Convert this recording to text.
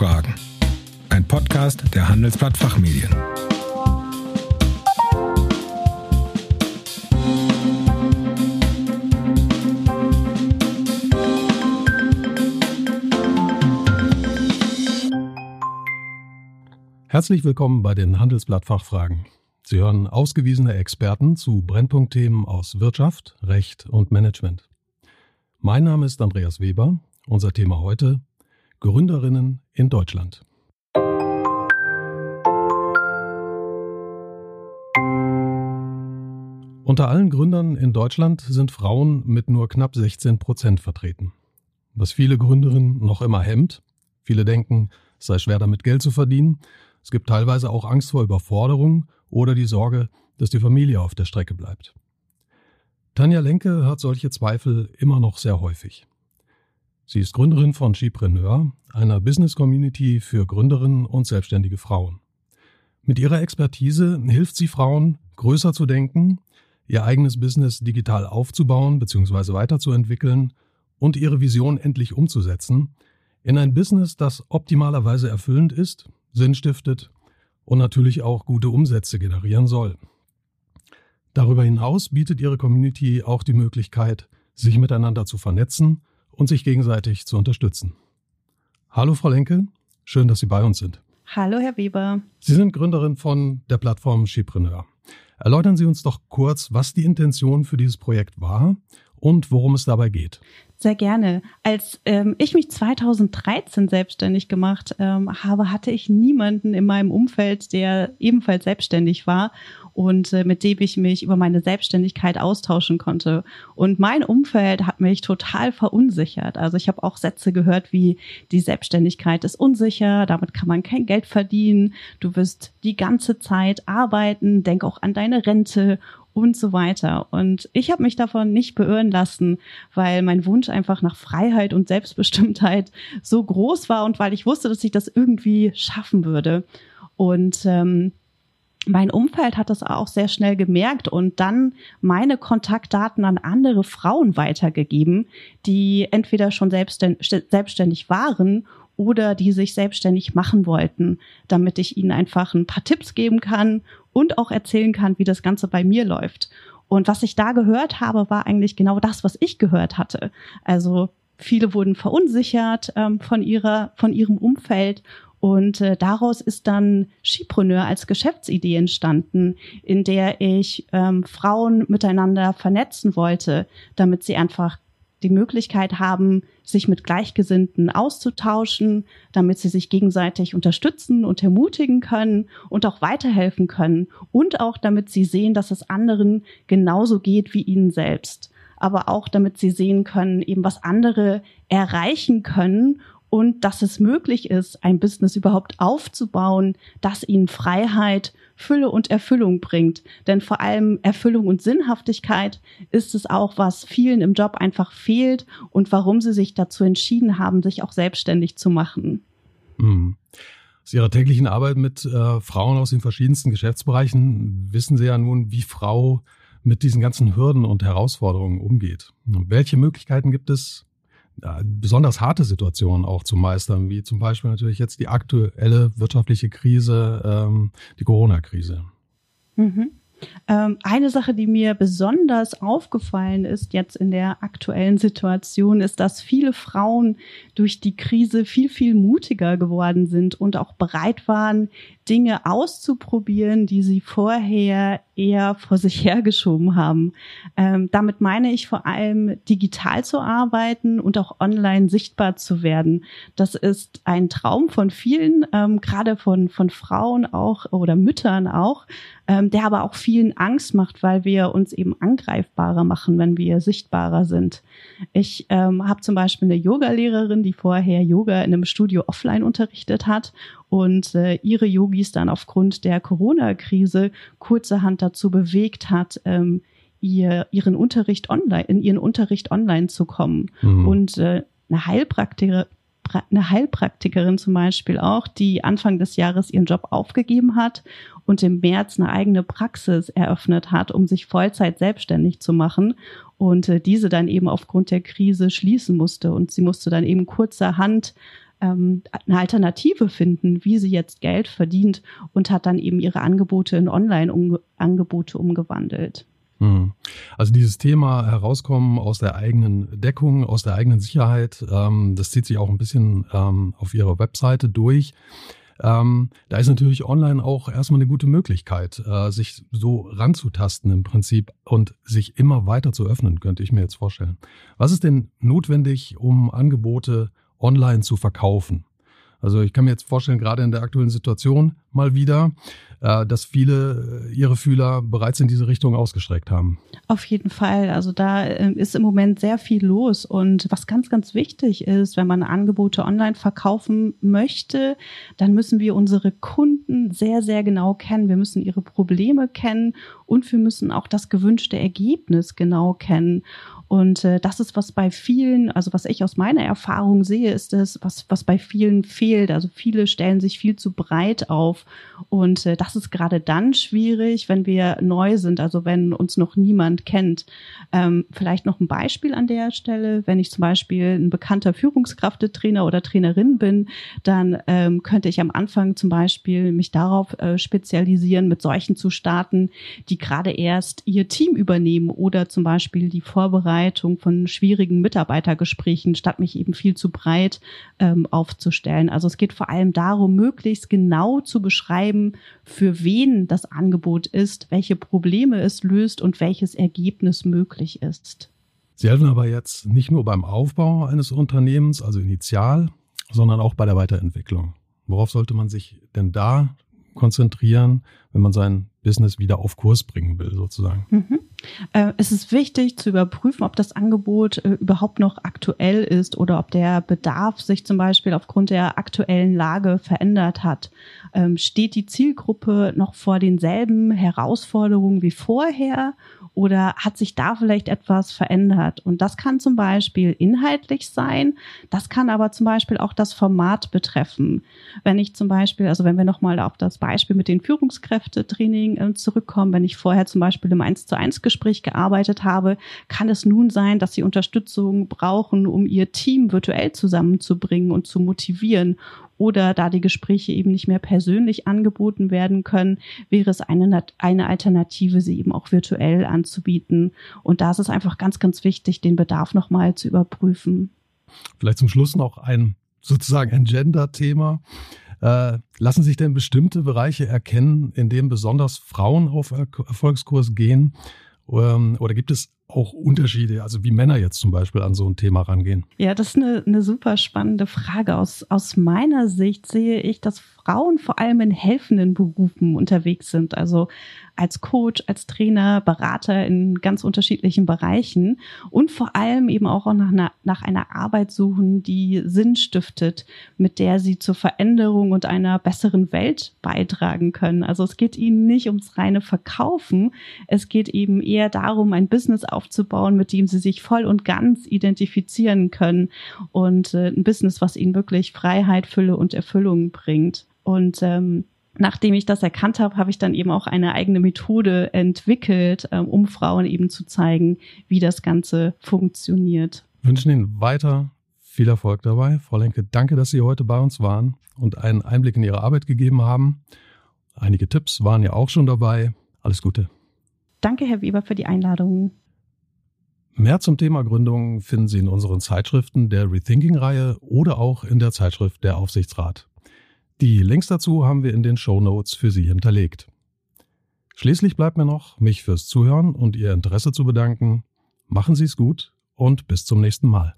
Fragen. Ein Podcast der Handelsblatt Fachmedien. Herzlich willkommen bei den Handelsblatt Fachfragen. Sie hören ausgewiesene Experten zu Brennpunktthemen aus Wirtschaft, Recht und Management. Mein Name ist Andreas Weber. Unser Thema heute Gründerinnen in Deutschland. Unter allen Gründern in Deutschland sind Frauen mit nur knapp 16 Prozent vertreten. Was viele Gründerinnen noch immer hemmt. Viele denken, es sei schwer damit Geld zu verdienen. Es gibt teilweise auch Angst vor Überforderung oder die Sorge, dass die Familie auf der Strecke bleibt. Tanja Lenke hat solche Zweifel immer noch sehr häufig. Sie ist Gründerin von Skipreneur, einer Business Community für Gründerinnen und selbstständige Frauen. Mit ihrer Expertise hilft sie Frauen, größer zu denken, ihr eigenes Business digital aufzubauen bzw. weiterzuentwickeln und ihre Vision endlich umzusetzen in ein Business, das optimalerweise erfüllend ist, Sinn stiftet und natürlich auch gute Umsätze generieren soll. Darüber hinaus bietet Ihre Community auch die Möglichkeit, sich miteinander zu vernetzen und sich gegenseitig zu unterstützen. Hallo Frau Lenke, schön, dass Sie bei uns sind. Hallo Herr Weber. Sie sind Gründerin von der Plattform Skipreneur. Erläutern Sie uns doch kurz, was die Intention für dieses Projekt war und worum es dabei geht. Sehr gerne. Als ähm, ich mich 2013 selbstständig gemacht ähm, habe, hatte ich niemanden in meinem Umfeld, der ebenfalls selbstständig war und äh, mit dem ich mich über meine Selbstständigkeit austauschen konnte. Und mein Umfeld hat mich total verunsichert. Also ich habe auch Sätze gehört wie, die Selbstständigkeit ist unsicher, damit kann man kein Geld verdienen, du wirst die ganze Zeit arbeiten, denk auch an deine Rente und so weiter. Und ich habe mich davon nicht beirren lassen, weil mein Wunsch einfach nach Freiheit und Selbstbestimmtheit so groß war und weil ich wusste, dass ich das irgendwie schaffen würde. Und ähm, mein Umfeld hat das auch sehr schnell gemerkt und dann meine Kontaktdaten an andere Frauen weitergegeben, die entweder schon selbstständig waren oder die sich selbstständig machen wollten, damit ich ihnen einfach ein paar Tipps geben kann und auch erzählen kann, wie das Ganze bei mir läuft. Und was ich da gehört habe, war eigentlich genau das, was ich gehört hatte. Also viele wurden verunsichert ähm, von ihrer, von ihrem Umfeld und äh, daraus ist dann Skipreneur als Geschäftsidee entstanden, in der ich ähm, Frauen miteinander vernetzen wollte, damit sie einfach die Möglichkeit haben, sich mit Gleichgesinnten auszutauschen, damit sie sich gegenseitig unterstützen und ermutigen können und auch weiterhelfen können und auch damit sie sehen, dass es anderen genauso geht wie ihnen selbst. Aber auch damit sie sehen können, eben was andere erreichen können und dass es möglich ist, ein Business überhaupt aufzubauen, das ihnen Freiheit, Fülle und Erfüllung bringt. Denn vor allem Erfüllung und Sinnhaftigkeit ist es auch, was vielen im Job einfach fehlt und warum sie sich dazu entschieden haben, sich auch selbstständig zu machen. Mhm. Aus Ihrer täglichen Arbeit mit äh, Frauen aus den verschiedensten Geschäftsbereichen wissen Sie ja nun, wie Frau mit diesen ganzen Hürden und Herausforderungen umgeht. Welche Möglichkeiten gibt es, besonders harte Situationen auch zu meistern, wie zum Beispiel natürlich jetzt die aktuelle wirtschaftliche Krise, ähm, die Corona-Krise. Mhm. Ähm, eine Sache, die mir besonders aufgefallen ist jetzt in der aktuellen Situation, ist, dass viele Frauen durch die Krise viel, viel mutiger geworden sind und auch bereit waren, Dinge auszuprobieren, die sie vorher eher vor sich hergeschoben haben. Ähm, damit meine ich vor allem digital zu arbeiten und auch online sichtbar zu werden. Das ist ein Traum von vielen, ähm, gerade von, von Frauen auch oder Müttern auch, ähm, der aber auch vielen Angst macht, weil wir uns eben angreifbarer machen, wenn wir sichtbarer sind. Ich ähm, habe zum Beispiel eine Yoga-Lehrerin, die vorher Yoga in einem Studio offline unterrichtet hat und äh, ihre Yogis dann aufgrund der Corona-Krise kurzerhand dazu bewegt hat, ähm, ihr, ihren Unterricht online, in ihren Unterricht online zu kommen. Mhm. Und äh, eine Heilpraktikerin, eine Heilpraktikerin zum Beispiel auch, die Anfang des Jahres ihren Job aufgegeben hat und im März eine eigene Praxis eröffnet hat, um sich Vollzeit selbstständig zu machen und äh, diese dann eben aufgrund der Krise schließen musste und sie musste dann eben kurzerhand ähm, eine Alternative finden, wie sie jetzt Geld verdient und hat dann eben ihre Angebote in Online-Angebote umgewandelt. Hm. Also dieses Thema herauskommen aus der eigenen Deckung, aus der eigenen Sicherheit, ähm, das zieht sich auch ein bisschen ähm, auf Ihrer Webseite durch. Ähm, da ist natürlich online auch erstmal eine gute Möglichkeit, äh, sich so ranzutasten im Prinzip und sich immer weiter zu öffnen, könnte ich mir jetzt vorstellen. Was ist denn notwendig, um Angebote online zu verkaufen? Also ich kann mir jetzt vorstellen, gerade in der aktuellen Situation mal wieder, äh, dass viele äh, ihre Fühler bereits in diese Richtung ausgestreckt haben. Auf jeden Fall. Also da äh, ist im Moment sehr viel los. Und was ganz, ganz wichtig ist, wenn man Angebote online verkaufen möchte, dann müssen wir unsere Kunden sehr, sehr genau kennen. Wir müssen ihre Probleme kennen und wir müssen auch das gewünschte Ergebnis genau kennen. Und äh, das ist, was bei vielen, also was ich aus meiner Erfahrung sehe, ist es, was, was bei vielen fehlt. Also viele stellen sich viel zu breit auf. Und äh, das ist gerade dann schwierig, wenn wir neu sind, also wenn uns noch niemand kennt. Ähm, vielleicht noch ein Beispiel an der Stelle. Wenn ich zum Beispiel ein bekannter Führungskraftetrainer oder Trainerin bin, dann ähm, könnte ich am Anfang zum Beispiel mich darauf äh, spezialisieren, mit solchen zu starten, die gerade erst ihr Team übernehmen oder zum Beispiel die Vorbereitung Vorbereitung von schwierigen Mitarbeitergesprächen, statt mich eben viel zu breit ähm, aufzustellen. Also es geht vor allem darum, möglichst genau zu beschreiben, für wen das Angebot ist, welche Probleme es löst und welches Ergebnis möglich ist. Sie helfen aber jetzt nicht nur beim Aufbau eines Unternehmens, also initial, sondern auch bei der Weiterentwicklung. Worauf sollte man sich denn da konzentrieren, wenn man sein Business wieder auf Kurs bringen will, sozusagen? Mhm. Äh, es ist wichtig zu überprüfen, ob das Angebot äh, überhaupt noch aktuell ist oder ob der Bedarf sich zum Beispiel aufgrund der aktuellen Lage verändert hat. Ähm, steht die Zielgruppe noch vor denselben Herausforderungen wie vorher oder hat sich da vielleicht etwas verändert? Und das kann zum Beispiel inhaltlich sein, das kann aber zum Beispiel auch das Format betreffen. Wenn ich zum Beispiel, also wenn wir nochmal auf das Beispiel mit den Führungskräftetraining äh, zurückkommen, wenn ich vorher zum Beispiel im 1 zu 1 Gespräch gearbeitet habe, kann es nun sein, dass sie Unterstützung brauchen, um ihr Team virtuell zusammenzubringen und zu motivieren oder da die Gespräche eben nicht mehr persönlich angeboten werden können, wäre es eine, eine Alternative, sie eben auch virtuell anzubieten. Und da ist es einfach ganz, ganz wichtig, den Bedarf nochmal zu überprüfen. Vielleicht zum Schluss noch ein sozusagen ein Gender-Thema. Äh, lassen sich denn bestimmte Bereiche erkennen, in denen besonders Frauen auf Erfolgskurs gehen? Ähm, oder gibt es auch Unterschiede, also wie Männer jetzt zum Beispiel an so ein Thema rangehen? Ja, das ist eine, eine super spannende Frage. Aus, aus meiner Sicht sehe ich, dass Frauen vor allem in helfenden Berufen unterwegs sind. Also als Coach, als Trainer, Berater in ganz unterschiedlichen Bereichen und vor allem eben auch nach einer, nach einer Arbeit suchen, die Sinn stiftet, mit der sie zur Veränderung und einer besseren Welt beitragen können. Also es geht ihnen nicht ums reine Verkaufen. Es geht eben eher darum, ein Business aufzubauen, mit dem sie sich voll und ganz identifizieren können und äh, ein Business, was ihnen wirklich Freiheit, Fülle und Erfüllung bringt. Und ähm, nachdem ich das erkannt habe, habe ich dann eben auch eine eigene Methode entwickelt, ähm, um Frauen eben zu zeigen, wie das Ganze funktioniert. Wir wünschen Ihnen weiter viel Erfolg dabei. Frau Lenke, danke, dass Sie heute bei uns waren und einen Einblick in Ihre Arbeit gegeben haben. Einige Tipps waren ja auch schon dabei. Alles Gute. Danke, Herr Weber, für die Einladung. Mehr zum Thema Gründung finden Sie in unseren Zeitschriften der Rethinking-Reihe oder auch in der Zeitschrift Der Aufsichtsrat. Die Links dazu haben wir in den Show Notes für Sie hinterlegt. Schließlich bleibt mir noch, mich fürs Zuhören und Ihr Interesse zu bedanken. Machen Sie es gut und bis zum nächsten Mal.